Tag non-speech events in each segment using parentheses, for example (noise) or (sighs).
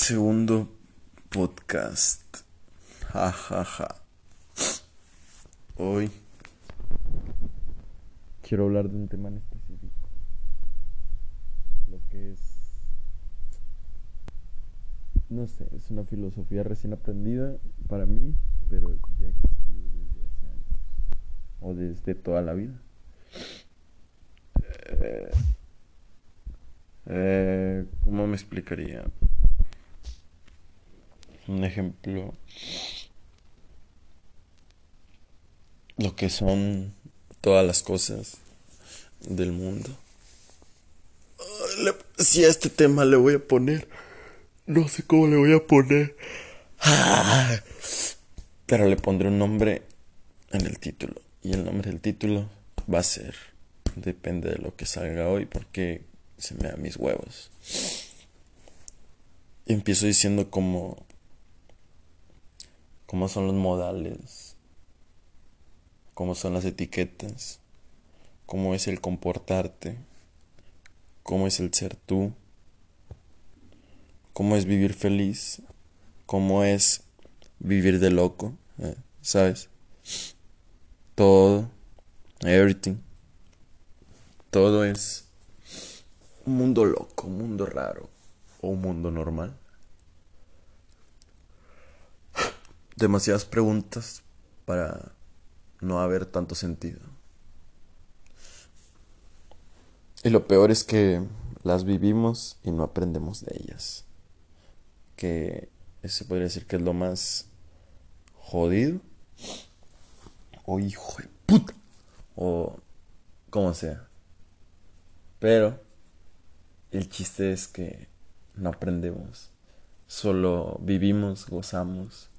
Segundo podcast. Ja, ja, ja. Hoy quiero hablar de un tema en específico. Lo que es... No sé, es una filosofía recién aprendida para mí, pero ya ha existido desde hace años. O desde toda la vida. Eh, eh, ¿Cómo me explicaría? Un ejemplo. Lo que son todas las cosas del mundo. Si a este tema le voy a poner. No sé cómo le voy a poner. Pero le pondré un nombre en el título. Y el nombre del título va a ser. Depende de lo que salga hoy. Porque se me da mis huevos. Y empiezo diciendo como cómo son los modales, cómo son las etiquetas, cómo es el comportarte, cómo es el ser tú, cómo es vivir feliz, cómo es vivir de loco, eh, ¿sabes? Todo, everything, todo es un mundo loco, un mundo raro o un mundo normal. Demasiadas preguntas para no haber tanto sentido. Y lo peor es que las vivimos y no aprendemos de ellas. Que se podría decir que es lo más jodido. O hijo de puta. O como sea. Pero el chiste es que no aprendemos. Solo vivimos, gozamos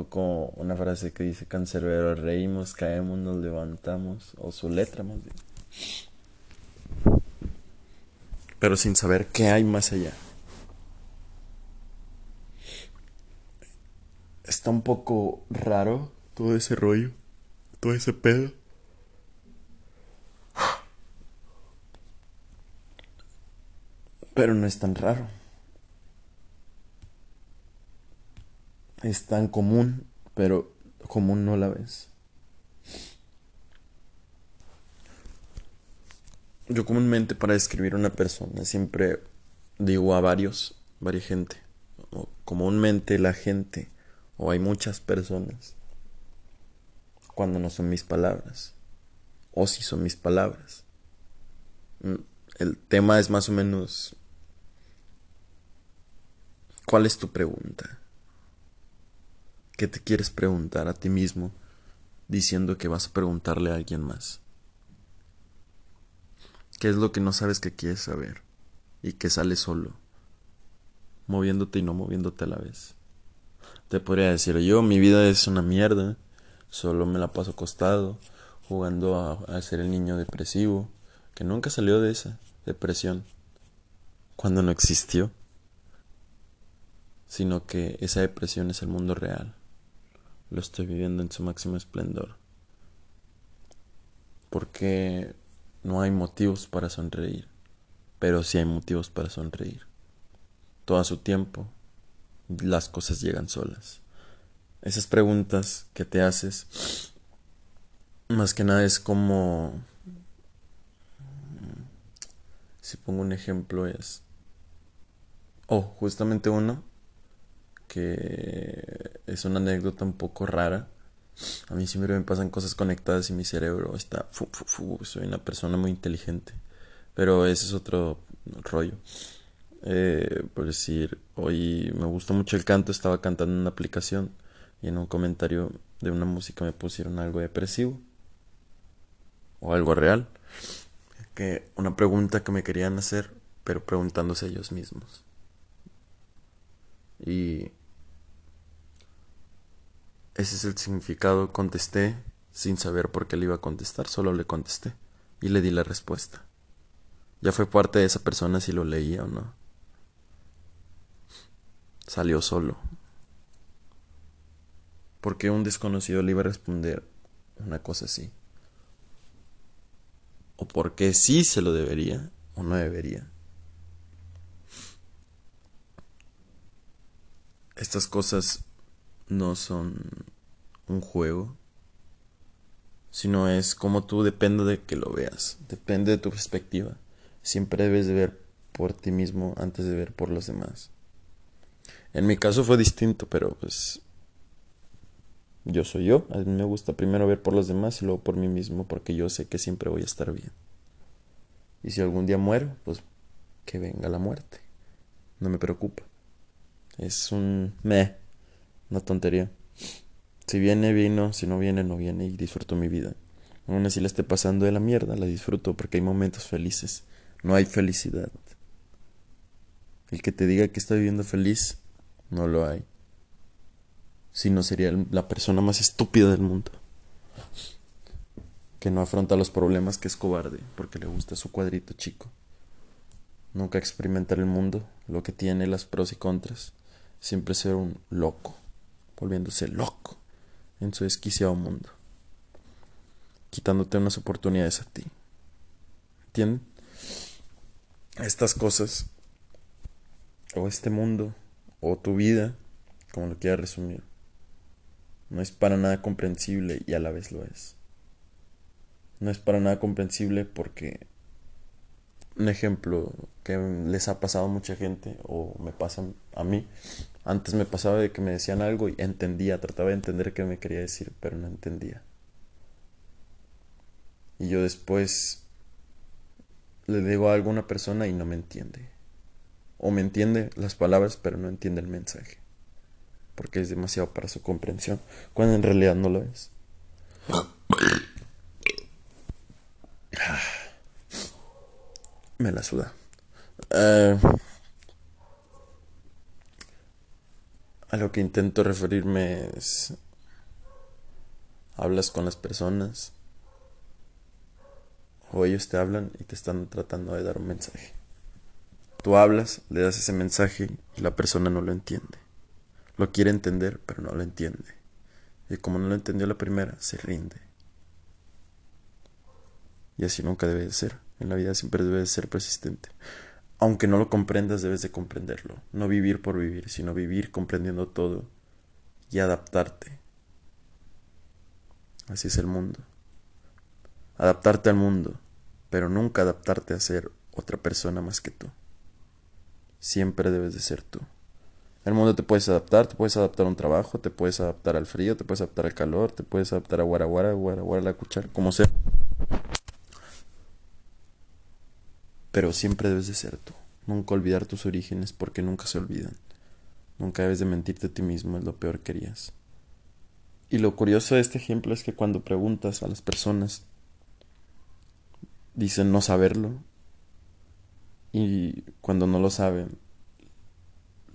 o como una frase que dice cancerbero, reímos, caemos, nos levantamos, o su letra más bien. Pero sin saber qué hay más allá. Está un poco raro todo ese rollo, todo ese pedo. Pero no es tan raro. Es tan común, pero común no la ves. Yo comúnmente para describir a una persona siempre digo a varios, varias gente. O comúnmente la gente, o hay muchas personas, cuando no son mis palabras, o si son mis palabras. Mm, el tema es más o menos, ¿cuál es tu pregunta? ¿Qué te quieres preguntar a ti mismo diciendo que vas a preguntarle a alguien más? ¿Qué es lo que no sabes que quieres saber y que sale solo, moviéndote y no moviéndote a la vez? Te podría decir yo, mi vida es una mierda, solo me la paso acostado, jugando a, a ser el niño depresivo, que nunca salió de esa depresión, cuando no existió, sino que esa depresión es el mundo real lo estoy viviendo en su máximo esplendor. Porque no hay motivos para sonreír, pero sí hay motivos para sonreír. Todo su tiempo, las cosas llegan solas. Esas preguntas que te haces, más que nada es como, si pongo un ejemplo es, oh, justamente uno, que es una anécdota un poco rara. A mí siempre me pasan cosas conectadas y mi cerebro está... soy una persona muy inteligente. Pero ese es otro rollo. Eh, por decir, hoy me gustó mucho el canto, estaba cantando en una aplicación y en un comentario de una música me pusieron algo depresivo o algo real. Que una pregunta que me querían hacer, pero preguntándose ellos mismos. Y ese es el significado. Contesté sin saber por qué le iba a contestar, solo le contesté y le di la respuesta. Ya fue parte de esa persona si lo leía o no. Salió solo. Porque un desconocido le iba a responder una cosa así. O porque sí se lo debería o no debería. estas cosas no son un juego, sino es como tú depende de que lo veas, depende de tu perspectiva. Siempre debes de ver por ti mismo antes de ver por los demás. En mi caso fue distinto, pero pues yo soy yo. A mí me gusta primero ver por los demás y luego por mí mismo porque yo sé que siempre voy a estar bien. Y si algún día muero, pues que venga la muerte. No me preocupa. Es un me, una tontería. Si viene, vino, si no viene, no viene y disfruto mi vida. Aún así la esté pasando de la mierda, la disfruto porque hay momentos felices. No hay felicidad. El que te diga que está viviendo feliz, no lo hay. Si no sería la persona más estúpida del mundo. Que no afronta los problemas, que es cobarde, porque le gusta su cuadrito chico. Nunca experimentar el mundo, lo que tiene, las pros y contras. Siempre ser un loco, volviéndose loco en su desquiciado mundo. Quitándote unas oportunidades a ti. ¿Entienden? Estas cosas, o este mundo, o tu vida, como lo quiera resumir, no es para nada comprensible y a la vez lo es. No es para nada comprensible porque un ejemplo que les ha pasado a mucha gente o me pasa a mí. Antes me pasaba de que me decían algo y entendía, trataba de entender qué me quería decir, pero no entendía. Y yo después le digo a alguna persona y no me entiende. O me entiende las palabras, pero no entiende el mensaje. Porque es demasiado para su comprensión, cuando en realidad no lo es. (sighs) Me la suda. Eh, a lo que intento referirme es... Hablas con las personas. O ellos te hablan y te están tratando de dar un mensaje. Tú hablas, le das ese mensaje y la persona no lo entiende. Lo quiere entender, pero no lo entiende. Y como no lo entendió la primera, se rinde. Y así nunca debe de ser. En la vida siempre debes ser persistente. Aunque no lo comprendas, debes de comprenderlo. No vivir por vivir, sino vivir comprendiendo todo y adaptarte. Así es el mundo. Adaptarte al mundo, pero nunca adaptarte a ser otra persona más que tú. Siempre debes de ser tú. El mundo te puedes adaptar, te puedes adaptar a un trabajo, te puedes adaptar al frío, te puedes adaptar al calor, te puedes adaptar a guaraguara, guaraguara, la cuchara, como sea. Pero siempre debes de ser tú. Nunca olvidar tus orígenes porque nunca se olvidan. Nunca debes de mentirte a ti mismo, es lo peor que harías. Y lo curioso de este ejemplo es que cuando preguntas a las personas, dicen no saberlo. Y cuando no lo saben,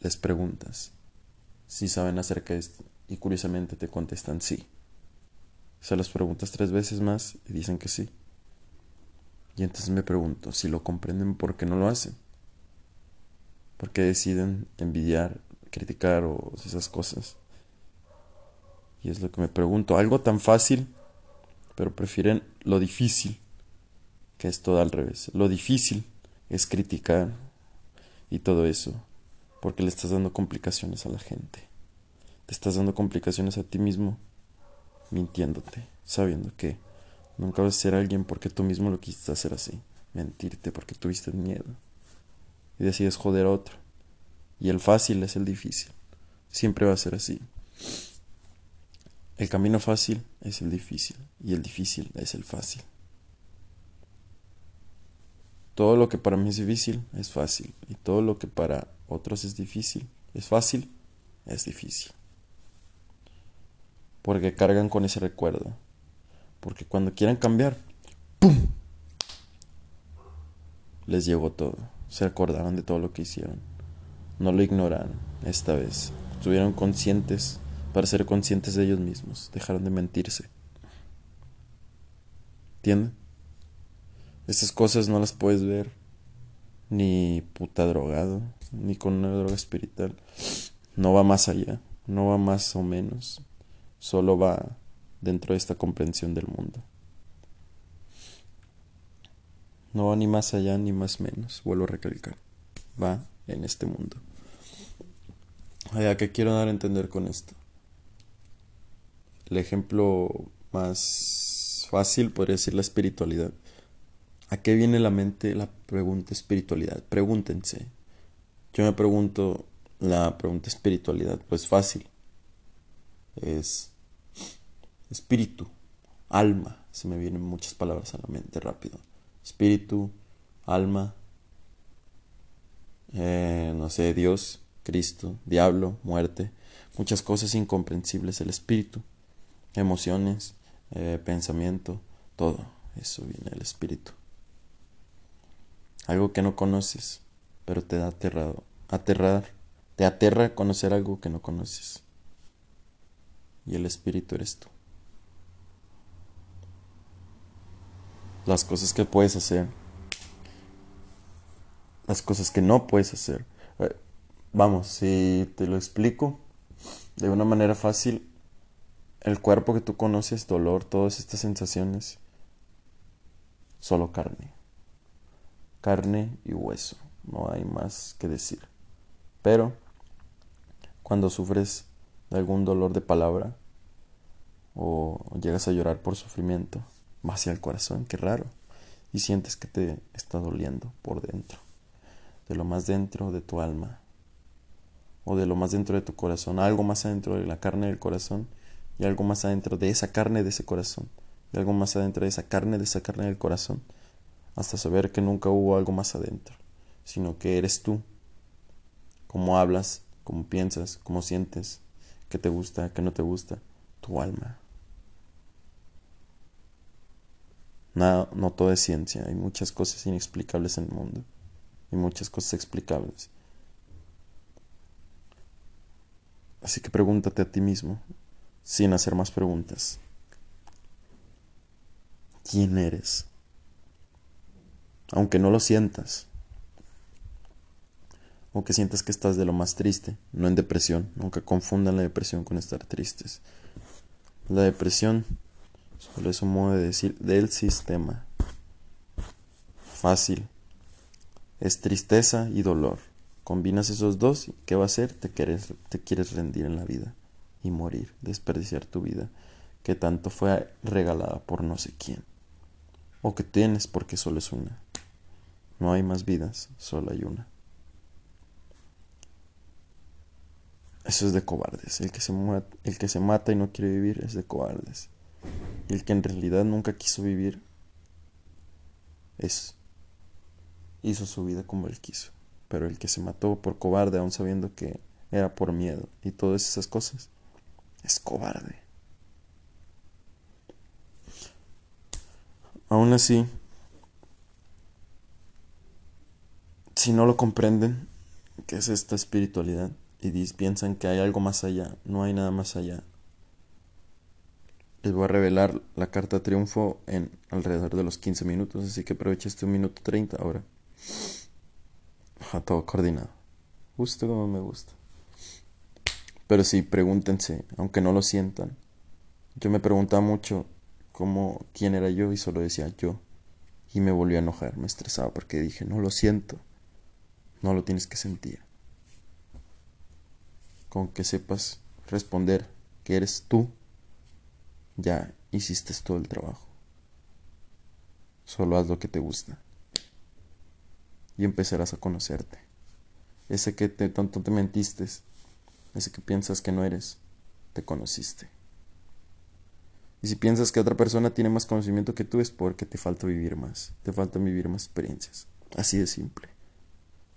les preguntas si saben acerca de esto. Y curiosamente te contestan sí. Se las preguntas tres veces más y dicen que sí. Y entonces me pregunto si lo comprenden, ¿por qué no lo hacen? ¿Por qué deciden envidiar, criticar o esas cosas? Y es lo que me pregunto. Algo tan fácil, pero prefieren lo difícil, que es todo al revés. Lo difícil es criticar y todo eso, porque le estás dando complicaciones a la gente. Te estás dando complicaciones a ti mismo, mintiéndote, sabiendo que Nunca vas a ser alguien porque tú mismo lo quisiste hacer así. Mentirte porque tuviste miedo. Y decides joder a otro. Y el fácil es el difícil. Siempre va a ser así. El camino fácil es el difícil. Y el difícil es el fácil. Todo lo que para mí es difícil es fácil. Y todo lo que para otros es difícil es fácil es difícil. Porque cargan con ese recuerdo porque cuando quieran cambiar, ¡pum! Les llegó todo. Se acordaron de todo lo que hicieron. No lo ignoraron esta vez. Estuvieron conscientes para ser conscientes de ellos mismos. Dejaron de mentirse. ¿Entienden? Estas cosas no las puedes ver ni puta drogado, ni con una droga espiritual. No va más allá, no va más o menos. Solo va dentro de esta comprensión del mundo. No va ni más allá ni más menos, vuelvo a recalcar, va en este mundo. ¿A qué quiero dar a entender con esto? El ejemplo más fácil podría ser la espiritualidad. ¿A qué viene la mente la pregunta espiritualidad? Pregúntense. Yo me pregunto la pregunta espiritualidad, pues fácil. Es espíritu, alma. Se me vienen muchas palabras a la mente rápido. Espíritu, alma, eh, no sé, Dios, Cristo, diablo, muerte, muchas cosas incomprensibles, el espíritu, emociones, eh, pensamiento, todo, eso viene del espíritu. Algo que no conoces, pero te da aterrado, aterrar, te aterra conocer algo que no conoces. Y el espíritu eres tú. Las cosas que puedes hacer, las cosas que no puedes hacer. Eh, Vamos, si te lo explico de una manera fácil, el cuerpo que tú conoces, dolor, todas estas sensaciones, solo carne. Carne y hueso, no hay más que decir. Pero, cuando sufres de algún dolor de palabra, o llegas a llorar por sufrimiento, va hacia el corazón, qué raro, y sientes que te está doliendo por dentro, de lo más dentro de tu alma, o de lo más dentro de tu corazón, algo más adentro de la carne del corazón y algo más adentro de esa carne de ese corazón y algo más adentro de esa carne de esa carne del corazón hasta saber que nunca hubo algo más adentro, sino que eres tú, cómo hablas, cómo piensas, cómo sientes, qué te gusta, qué no te gusta, tu alma. Nada, no todo es ciencia, hay muchas cosas inexplicables en el mundo y muchas cosas explicables. Así que pregúntate a ti mismo, sin hacer más preguntas. ¿Quién eres? Aunque no lo sientas. Aunque sientas que estás de lo más triste, no en depresión. Nunca confundan la depresión con estar tristes. La depresión solo es un modo de decir del sistema. Fácil. Es tristeza y dolor. Combinas esos dos y ¿qué va a hacer? Te quieres, te quieres rendir en la vida y morir, desperdiciar tu vida que tanto fue regalada por no sé quién. O que tienes porque solo es una. No hay más vidas, solo hay una. Eso es de cobardes. El que, se el que se mata y no quiere vivir es de cobardes. El que en realidad nunca quiso vivir es hizo su vida como él quiso pero el que se mató por cobarde, aún sabiendo que era por miedo y todas esas cosas, es cobarde. Aún así, si no lo comprenden, que es esta espiritualidad, y piensan que hay algo más allá, no hay nada más allá. Les voy a revelar la carta triunfo en alrededor de los 15 minutos, así que aprovecha este minuto 30 ahora todo coordinado. Justo como me gusta. Pero sí, pregúntense, aunque no lo sientan. Yo me preguntaba mucho cómo, quién era yo y solo decía yo. Y me volvió a enojar, me estresaba porque dije, no lo siento. No lo tienes que sentir. Con que sepas responder que eres tú, ya hiciste todo el trabajo. Solo haz lo que te gusta y empezarás a conocerte. Ese que te, tanto te mentiste, ese que piensas que no eres, te conociste. Y si piensas que otra persona tiene más conocimiento que tú es porque te falta vivir más, te falta vivir más experiencias. Así de simple.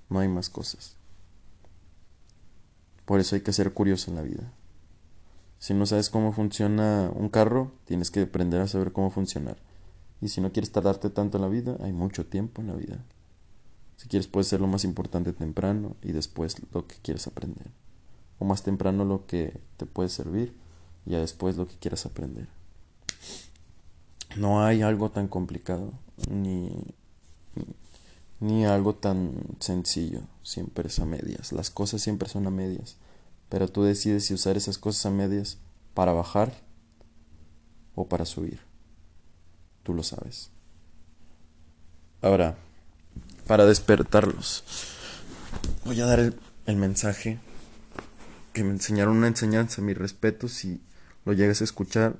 No hay más cosas. Por eso hay que ser curioso en la vida. Si no sabes cómo funciona un carro, tienes que aprender a saber cómo funcionar. Y si no quieres tardarte tanto en la vida, hay mucho tiempo en la vida. Si quieres puede ser lo más importante temprano y después lo que quieres aprender. O más temprano lo que te puede servir y después lo que quieras aprender. No hay algo tan complicado ni, ni algo tan sencillo. Siempre es a medias. Las cosas siempre son a medias. Pero tú decides si usar esas cosas a medias para bajar o para subir. Tú lo sabes. Ahora, para despertarlos. Voy a dar el, mensaje que me enseñaron una enseñanza, mi respeto si lo llegas a escuchar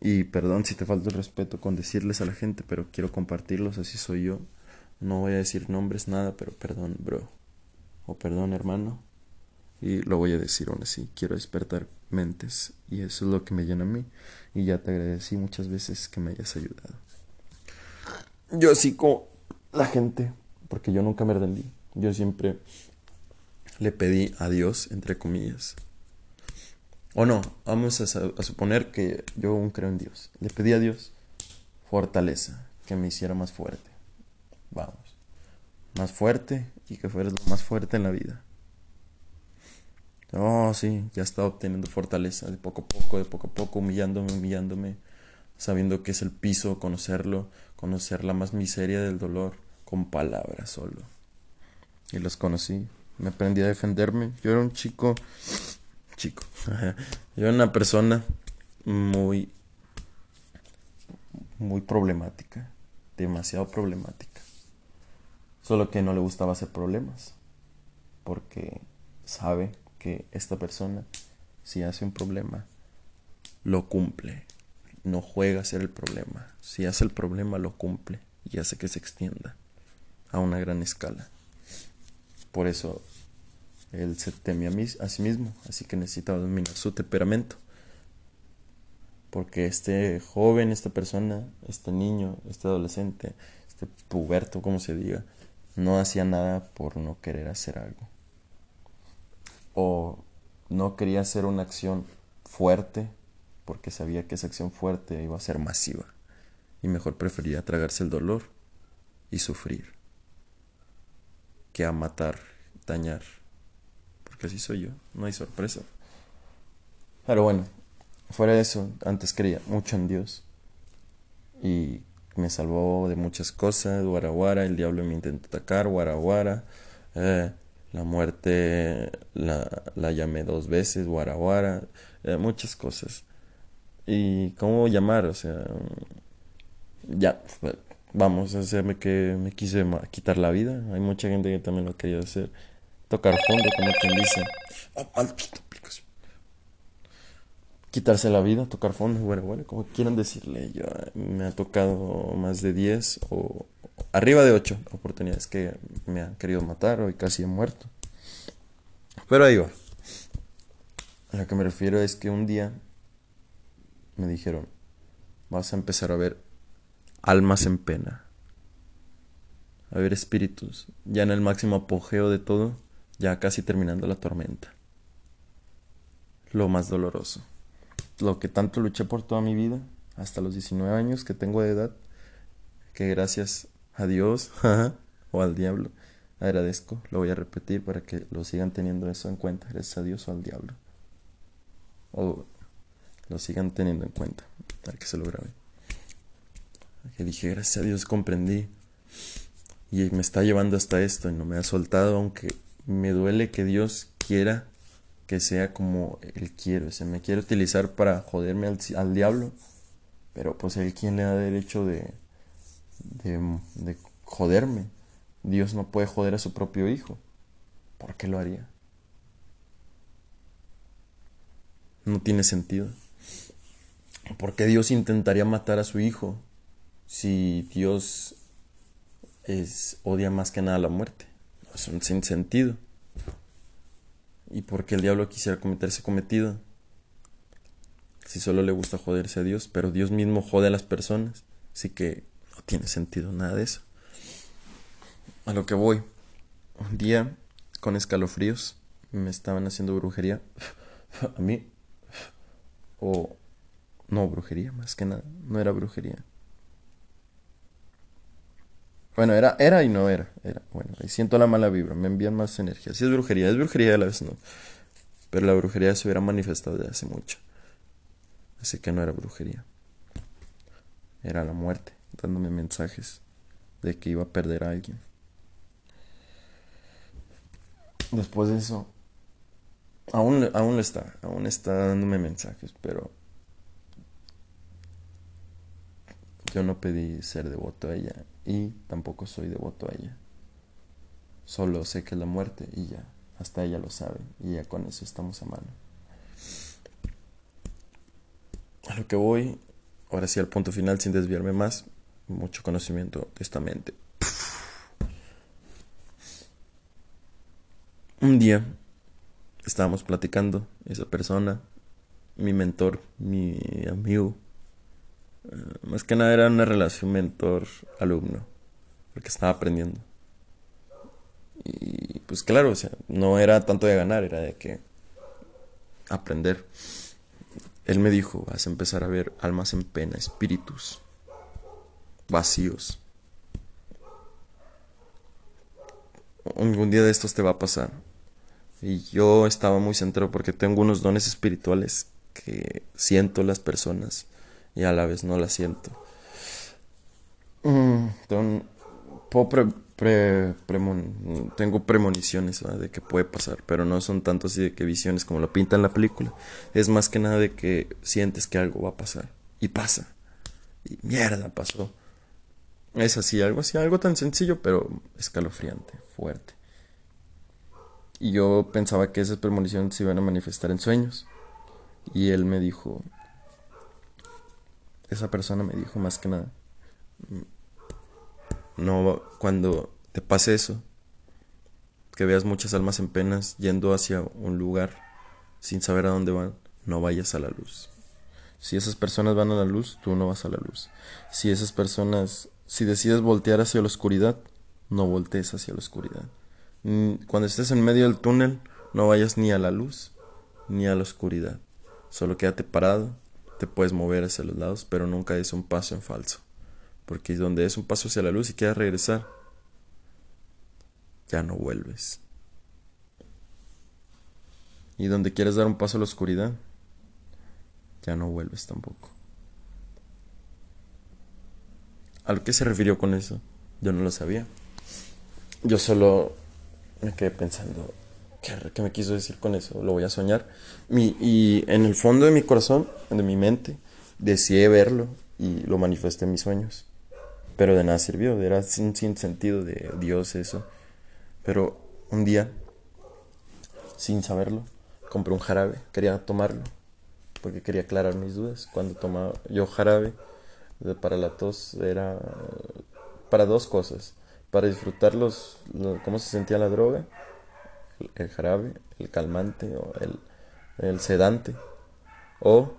y perdón si te falta el respeto con decirles a la gente, pero quiero compartirlos, así soy yo. No voy a decir nombres, nada, pero perdón, bro. O perdón, hermano. Y lo voy a decir aún así. Quiero despertar mentes. Y eso es lo que me llena a mí. Y ya te agradecí muchas veces que me hayas ayudado. Yo así como la gente, porque yo nunca me rendí. Yo siempre le pedí a Dios, entre comillas. O no, vamos a, a, suponer que yo aún creo en Dios. Le pedí a Dios fortaleza, que me hiciera más fuerte. Vamos. Más fuerte y que fueras lo más fuerte en la vida. Oh, sí, ya estaba obteniendo fortaleza de poco a poco, de poco a poco, humillándome, humillándome, sabiendo que es el piso, conocerlo, conocer la más miseria del dolor con palabras solo. Y los conocí, me aprendí a defenderme. Yo era un chico, chico, (laughs) yo era una persona muy, muy problemática, demasiado problemática. Solo que no le gustaba hacer problemas, porque sabe que esta persona, si hace un problema, lo cumple. No juega a ser el problema. Si hace el problema, lo cumple y hace que se extienda a una gran escala. Por eso él se teme a, sí mismo, así que necesita dominar su temperamento. Porque este joven, esta persona, este niño, este adolescente, este puberto, como se diga, no hacía nada por no querer hacer algo o no quería hacer una acción fuerte porque sabía que esa acción fuerte iba a ser masiva y mejor prefería tragarse el dolor y sufrir que a matar, dañar, porque así soy yo, no hay sorpresa. Pero bueno, fuera de eso, antes creía mucho en Dios y me salvó de muchas cosas, guaraguara, el diablo me intentó atacar, guaraguara, eh, la muerte la, la llamé dos veces, Guaraguara, eh, muchas cosas. ¿Y cómo llamar? O sea, ya, vamos, a hacerme que me quise quitar la vida. Hay mucha gente que también lo querido hacer. Tocar fondo, como quien dice. Oh, Quitarse la vida, tocar fondo, bueno, bueno, como quieran decirle. Yo, me ha tocado más de 10 o arriba de 8 oportunidades que me han querido matar o casi he muerto. Pero ahí va. A lo que me refiero es que un día me dijeron, vas a empezar a ver almas en pena, a ver espíritus, ya en el máximo apogeo de todo, ya casi terminando la tormenta. Lo más doloroso. Lo que tanto luché por toda mi vida, hasta los 19 años que tengo de edad, que gracias a Dios (laughs) o al diablo. Agradezco, lo voy a repetir para que lo sigan teniendo eso en cuenta, gracias a Dios o al diablo. O lo sigan teniendo en cuenta, para que se lo grabe. Que dije, gracias a Dios comprendí. Y me está llevando hasta esto y no me ha soltado, aunque me duele que Dios quiera que sea como Él quiere. O sea, me quiere utilizar para joderme al, al diablo. Pero pues Él quien le da derecho de, de, joderme. Dios no puede joder a su propio hijo. ¿Por qué lo haría? No tiene sentido. ¿Por qué Dios intentaría matar a su hijo si Dios odia más que nada la muerte? Es un sin sentido. ¿Y por qué el diablo quisiera cometer ese cometido? Si solo le gusta joderse a Dios, pero Dios mismo jode a las personas. Así que no tiene sentido nada de eso. A lo que voy. Un día, con escalofríos, me estaban haciendo brujería. (laughs) A mí. O... No, brujería, más que nada. No era brujería. Bueno, era, era y no era. Era, bueno, ahí siento la mala vibra, me envían más energía. Si es brujería, es brujería a la vez no. Pero la brujería se hubiera manifestado desde hace mucho. Así que no era brujería. Era la muerte dándome mensajes de que iba a perder a alguien. Después de eso, aún, aún está, aún está dándome mensajes, pero yo no pedí ser devoto a ella y tampoco soy devoto a ella. Solo sé que es la muerte y ya. hasta ella lo sabe y ya con eso estamos a mano. A lo que voy, ahora sí al punto final sin desviarme más, mucho conocimiento de esta mente. Un día estábamos platicando, esa persona, mi mentor, mi amigo, eh, más que nada era una relación mentor-alumno, porque estaba aprendiendo. Y pues claro, o sea, no era tanto de ganar, era de que aprender. Él me dijo, vas a empezar a ver almas en pena, espíritus vacíos. Un, día de estos te va a pasar. Y yo estaba muy centrado porque tengo unos dones espirituales que siento las personas y a la vez no las siento. Mm, tengo premoniciones de que puede pasar, pero no son tanto así de que visiones como lo pinta en la película. Es más que nada de que sientes que algo va a pasar. Y pasa. Y mierda, pasó. Es así, algo así, algo tan sencillo, pero escalofriante, fuerte. Y yo pensaba que esas premoniciones se iban a manifestar en sueños. Y él me dijo, esa persona me dijo más que nada, no, cuando te pase eso, que veas muchas almas en penas yendo hacia un lugar sin saber a dónde van, no vayas a la luz. Si esas personas van a la luz, tú no vas a la luz. Si esas personas, si decides voltear hacia la oscuridad, no voltees hacia la oscuridad. Cuando estés en medio del túnel, no vayas ni a la luz ni a la oscuridad. Solo quédate parado, te puedes mover hacia los lados, pero nunca des un paso en falso. Porque donde es un paso hacia la luz y quieres regresar, ya no vuelves. Y donde quieres dar un paso a la oscuridad, ya no vuelves tampoco. ¿A qué se refirió con eso? Yo no lo sabía. Yo solo me quedé pensando, ¿qué, me quiso decir con eso? Lo voy a soñar. y en el fondo de mi corazón, de mi mente, deseé verlo y lo manifesté en mis sueños. Pero de nada sirvió, era sin, sin sentido de Dios eso. Pero un día, sin saberlo, compré un jarabe, quería tomarlo, porque quería aclarar mis dudas. Cuando tomaba yo jarabe para la tos era para dos cosas, para disfrutar los, cómo se sentía la droga, el, jarabe, el calmante o el, sedante, o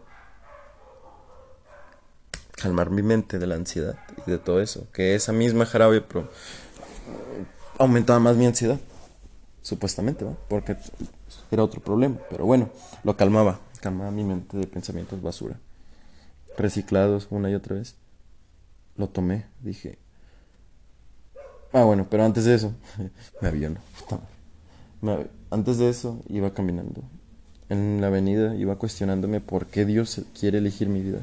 calmar mi mente de la ansiedad y de todo eso. Que esa misma jarabe aumentaba más mi ansiedad, supuestamente, ¿no? porque era otro problema. Pero bueno, lo calmaba, calmaba mi mente de pensamientos basura, reciclados una y otra vez. Lo tomé, dije. Ah, bueno, pero antes de eso, (laughs) me aviono. Antes de eso, iba caminando en la avenida, iba cuestionándome por qué Dios quiere elegir mi vida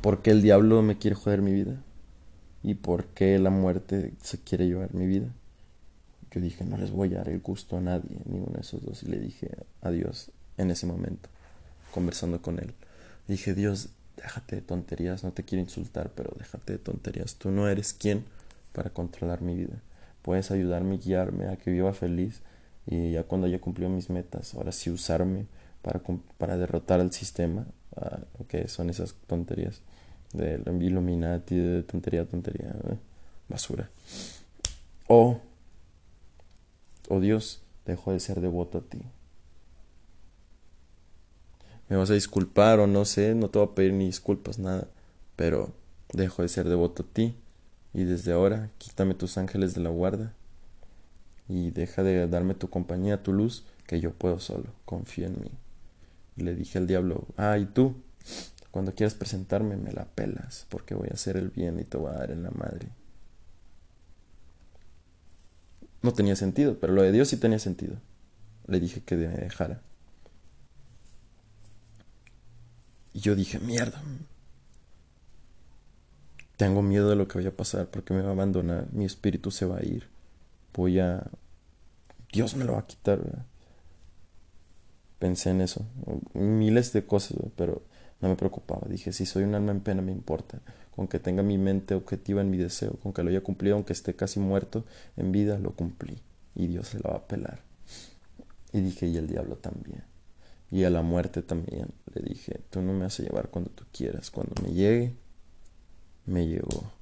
por qué el diablo me quiere joder mi vida y por qué la muerte se quiere llevar mi vida. Yo dije, no les voy a dar el gusto a nadie, ninguno de esos dos. Y le dije adiós en ese momento, conversando con él. dije, Dios, déjate de tonterías, no te quiero insultar, pero déjate de tonterías. Tú no eres quien para controlar mi vida. Puedes ayudarme, guiarme a que viva feliz y ya cuando haya cumplido mis metas, ahora sí usarme para, para derrotar al sistema que son esas tonterías de Illuminati, de tontería, tontería, basura. O, oh Dios, dejo de ser devoto a ti. Me vas a disculpar o no sé, no te voy a pedir ni disculpas, nada, pero dejo de ser devoto a ti y desde ahora quítame tus ángeles de la guarda y deja de darme tu compañía, tu luz, que yo puedo solo, confío en mí le dije al diablo, ah, y tú, cuando quieras presentarme me la pelas, porque voy a hacer el bien y te voy a dar en la madre. No tenía sentido, pero lo de Dios sí tenía sentido. Le dije que me dejara. Y yo dije, mierda. Tengo miedo de lo que vaya a pasar porque me va a abandonar, mi espíritu se va a ir. Voy a... Dios me lo va a quitar, pensé en eso, miles de cosas, pero no me preocupaba. Dije, si soy un alma en pena, me importa. Con que tenga mi mente objetiva en mi deseo, con que lo haya cumplido, aunque esté casi muerto en vida, lo cumplí. y Dios se la va a pelar. Y dije, y el diablo también. Y a la muerte también. Le dije, tú no me vas a llevar cuando tú quieras. Cuando me llegue, me llegó.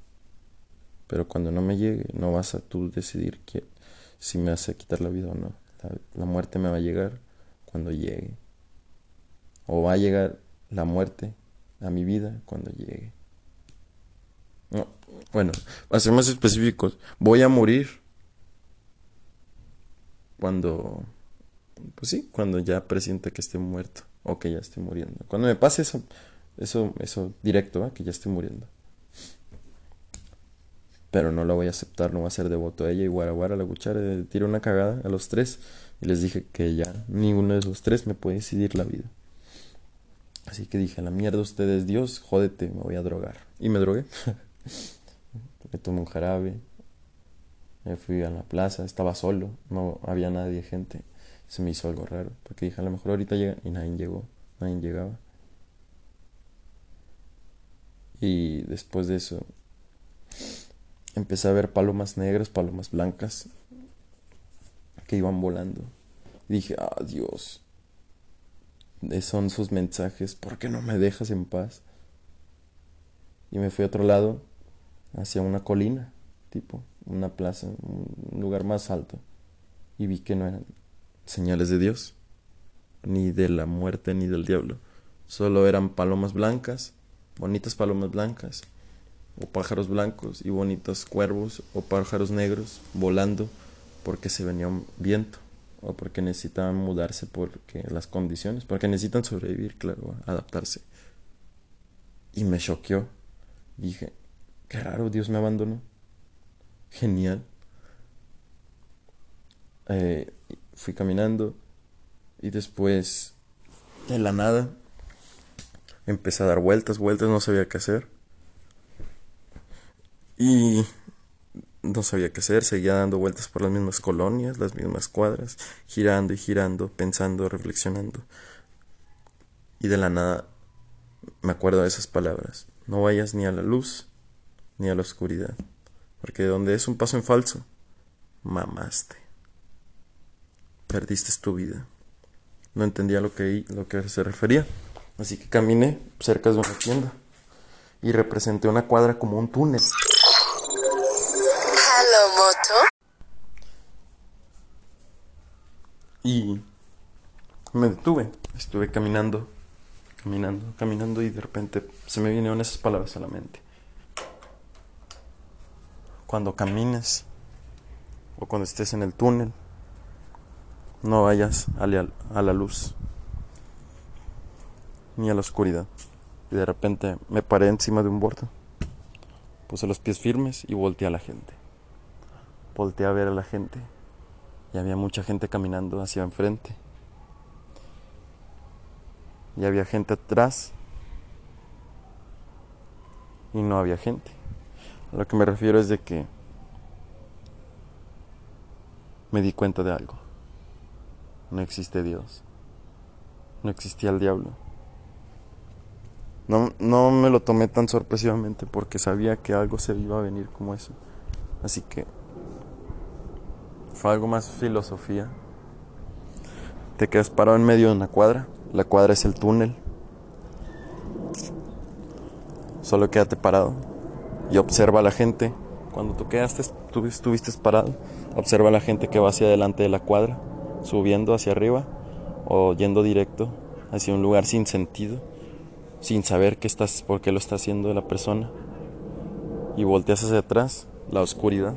Pero cuando no me llegue, no vas a tú decidir que, si me hace quitar la vida o no. La, muerte me va a llegar cuando llegue. O va a llegar la muerte a mi vida cuando llegue. No, bueno, para ser más específicos, voy a morir cuando, pues sí, cuando ya presiente que esté muerto o que ya esté muriendo. Cuando me pase eso, eso, eso directo, que ya esté muriendo pero no la voy a aceptar, no voy a ser devoto a ella. Y guara guara, la cuchara, tiré una cagada a los tres y les dije que ya ninguno de los tres me puede decidir la vida. Así que dije, la mierda usted es Dios, jódete, me voy a drogar. Y me drogué. (laughs) me tomé un jarabe, me fui a la plaza, estaba solo, no había nadie, gente. Se me hizo algo raro, porque dije, a lo mejor ahorita llega y nadie llegó, nadie llegaba. Y después de eso empecé a ver palomas negras, palomas blancas que iban volando. Dije, ah, Dios, son sus mensajes, ¿por qué no me dejas en paz? Y me fui a otro lado, hacia una colina, tipo, una plaza, un lugar más alto. Y vi que no eran señales de Dios, ni de la muerte, ni del diablo. Solo eran palomas blancas, bonitas palomas blancas o pájaros blancos y bonitos cuervos o pájaros negros volando porque se venía un viento o porque necesitaban mudarse porque las condiciones, porque necesitan sobrevivir, claro, adaptarse. Y me choqueó. Dije, qué raro, Dios me abandonó. Genial. Eh, fui caminando y después de la nada empecé a dar vueltas, vueltas, no sabía qué hacer y no sabía qué hacer, seguía dando vueltas por las mismas colonias, las mismas cuadras, girando y girando, pensando, reflexionando. Y de la nada me acuerdo de esas palabras. No vayas ni a la luz ni a la oscuridad, porque donde es un paso en falso, mamaste. Perdiste tu vida. No entendía lo que, lo que se refería, así que caminé cerca de una tienda y representé una cuadra como un túnel. Y me detuve, estuve caminando, caminando, caminando y de repente se me vinieron esas palabras a la mente. Cuando camines o cuando estés en el túnel, no vayas a la, luz ni a la oscuridad. Y de repente me paré encima de un borde, puse los pies firmes y volteé a la gente. Volteé a ver a la gente y había mucha gente caminando hacia enfrente. Y había gente atrás y no había gente. A lo que me refiero es de que me di cuenta de algo. No existe Dios. No existía el diablo. No, no me lo tomé tan sorpresivamente porque sabía que algo se iba a venir como eso. Así que fue algo más filosofía. Te quedas parado en medio de una cuadra. La cuadra es el túnel. Solo quédate parado y observa a la gente. Cuando tú quedaste, estuviste parado, observa a la gente que va hacia adelante de la cuadra, subiendo hacia arriba o yendo directo hacia un lugar sin sentido, sin saber qué estás, por qué lo está haciendo la persona. Y volteas hacia atrás, la oscuridad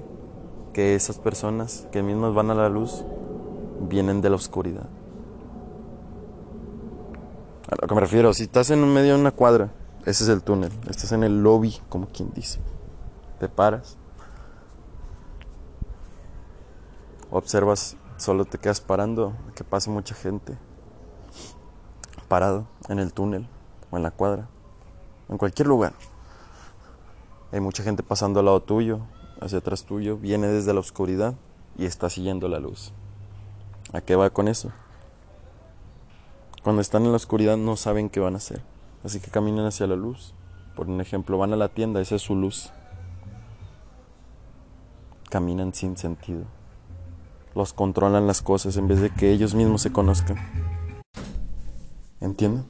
que esas personas que mismas van a la luz vienen de la oscuridad. A lo que me refiero, si estás en medio de una cuadra, ese es el túnel, estás en el lobby, como quien dice. Te paras, observas, solo te quedas parando, que pase mucha gente parado en el túnel o en la cuadra, en cualquier lugar. Hay mucha gente pasando al lado tuyo, hacia atrás tuyo, viene desde la oscuridad y está siguiendo la luz. ¿A qué va con eso? Cuando están en la oscuridad no saben qué van a hacer, así que caminan hacia la luz. Por un ejemplo, van a la tienda, esa es su luz. Caminan sin sentido. los controlan las cosas en vez de que ellos mismos se conozcan. ¿Entienden?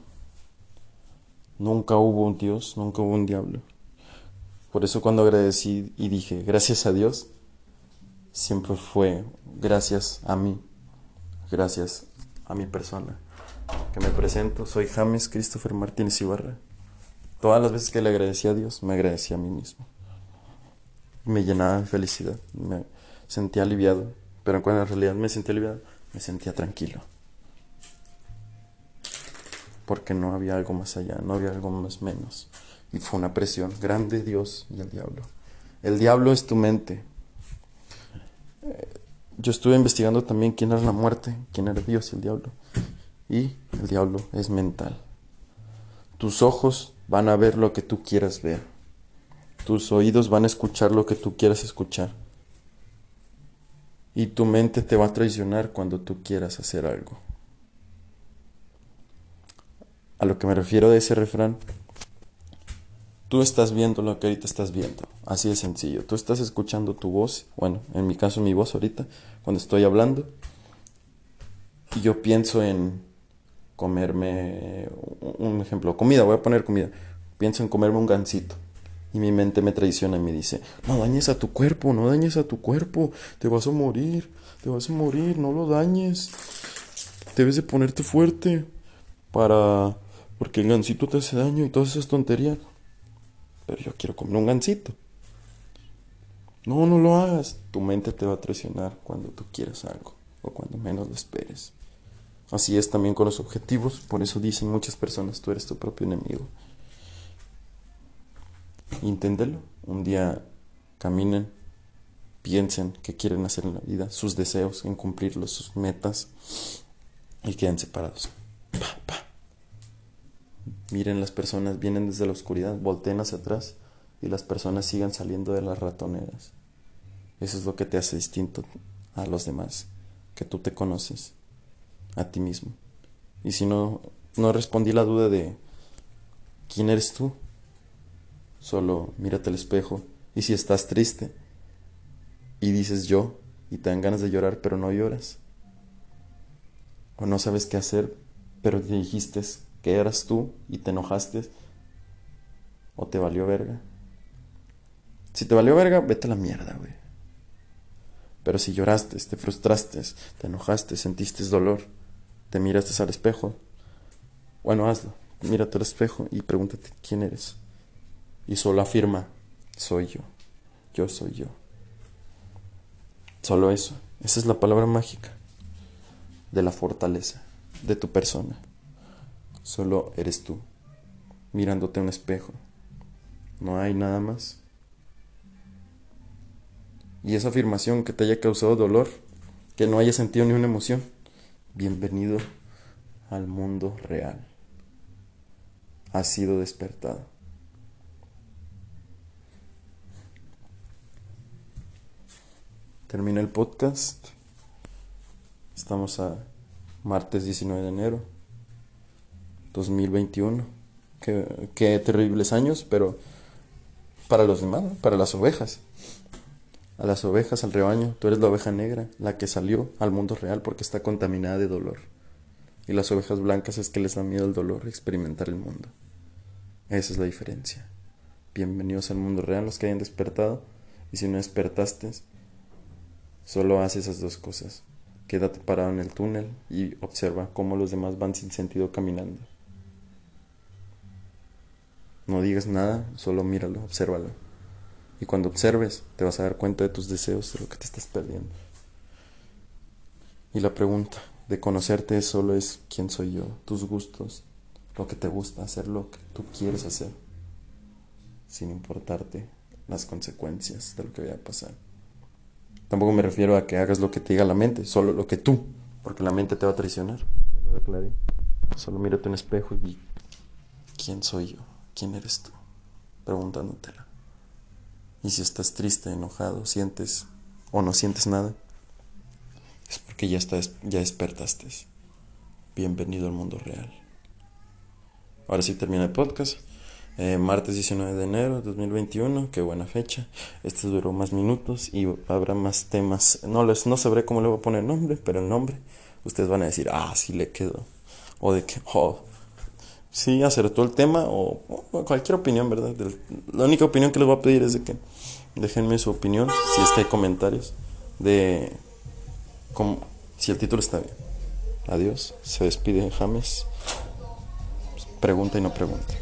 Nunca hubo un Dios, nunca hubo un diablo. Por eso cuando agradecí y dije gracias a Dios, siempre fue gracias a mí, gracias a mi persona. Que me presento, soy James Christopher Martínez Ibarra. Todas las veces que le agradecí a Dios, me agradecí a mí mismo. Me llenaba de felicidad, me sentía aliviado, pero cuando en realidad me sentía aliviado, me sentía tranquilo. Porque no había algo más allá, no había algo más menos. Y fue una presión grande Dios y el diablo. El diablo es tu mente. Eh, yo estuve investigando también quién era la muerte, quién era Dios y el diablo. Y el diablo es mental. Tus ojos van a ver lo que tú quieras ver. Tus oídos van a escuchar lo que tú quieras escuchar. Y tu mente te va a traicionar cuando tú quieras hacer algo. A lo que me refiero de ese refrán Tú estás viendo lo que ahorita estás viendo. Así de sencillo. Tú estás escuchando tu voz. Bueno, en mi caso mi voz ahorita, cuando estoy hablando. Y yo pienso en comerme un ejemplo, comida, voy a poner comida. Pienso en comerme un gansito. Y mi mente me traiciona y me dice, no dañes a tu cuerpo, no dañes a tu cuerpo, te vas a morir, te vas a morir, no lo dañes. Debes de ponerte fuerte para... porque el gansito te hace daño y todas esas tonterías pero yo quiero comer un gansito. No, no lo hagas. Tu mente te va a traicionar cuando tú quieras algo o cuando menos lo esperes. Así es también con los objetivos, por eso dicen muchas personas, tú eres tu propio enemigo. Inténtelo, un día caminen, piensen qué quieren hacer en la vida, sus deseos, en cumplirlos, sus metas, y queden separados. Miren, las personas vienen desde la oscuridad, volteen hacia atrás y las personas sigan saliendo de las ratoneras. Eso es lo que te hace distinto a los demás, que tú te conoces a ti mismo. Y si no, no respondí la duda de quién eres tú, solo mírate al espejo y si estás triste y dices yo y te dan ganas de llorar pero no lloras, o no sabes qué hacer pero te dijiste que eras tú y te enojaste o te valió verga. Si te valió verga, vete a la mierda, güey. Pero si lloraste, te frustraste, te enojaste, sentiste dolor, te miraste al espejo, bueno, hazlo. Mírate al espejo y pregúntate quién eres. Y solo afirma, soy yo. Yo soy yo. Solo eso. Esa es la palabra mágica de la fortaleza de tu persona. Solo eres tú, mirándote a un espejo. No hay nada más. Y esa afirmación que te haya causado dolor, que no haya sentido ni una emoción, bienvenido al mundo real. Has sido despertado. Termina el podcast. Estamos a martes 19 de enero. 2021. Qué, terribles años, pero para los demás, para las ovejas. A las ovejas, al rebaño, tú eres la oveja negra, la que salió al mundo real porque está contaminada de dolor. Y las ovejas blancas es que les da miedo el dolor, experimentar el mundo. Esa es la diferencia. Bienvenidos al mundo real, los que hayan despertado. Y si no despertaste, solo haz esas dos cosas. Quédate parado en el túnel y observa cómo los demás van sin sentido caminando. No digas nada, solo míralo, obsérvalo. Y cuando observes, te vas a dar cuenta de tus deseos, de lo que te estás perdiendo. Y la pregunta de conocerte solo es quién soy yo, tus gustos, lo que te gusta, hacer lo que tú quieres hacer, sin importarte las consecuencias de lo que vaya a pasar. Tampoco me refiero a que hagas lo que te diga la mente, solo lo que tú, porque la mente te va a traicionar. Solo mírate en espejo y quién soy yo. ¿Quién eres tú? Preguntándotela. Y si estás triste, enojado, sientes o no sientes nada, es porque ya, estás, ya despertaste. Bienvenido al mundo real. Ahora sí termina el podcast. Eh, martes 19 de enero 2021, qué buena fecha. Este duró más minutos y habrá más temas. No, les, no sabré cómo le voy a poner nombre, pero el nombre, ustedes van a decir, ah, sí le quedó. O de que, oh, sí acertó el tema, o, cualquier opinión, ¿verdad? la única opinión que les voy a pedir es de que déjenme su opinión, si es que hay comentarios, de si el título está bien. Adiós, se despide James. Pregunta y no pregunta.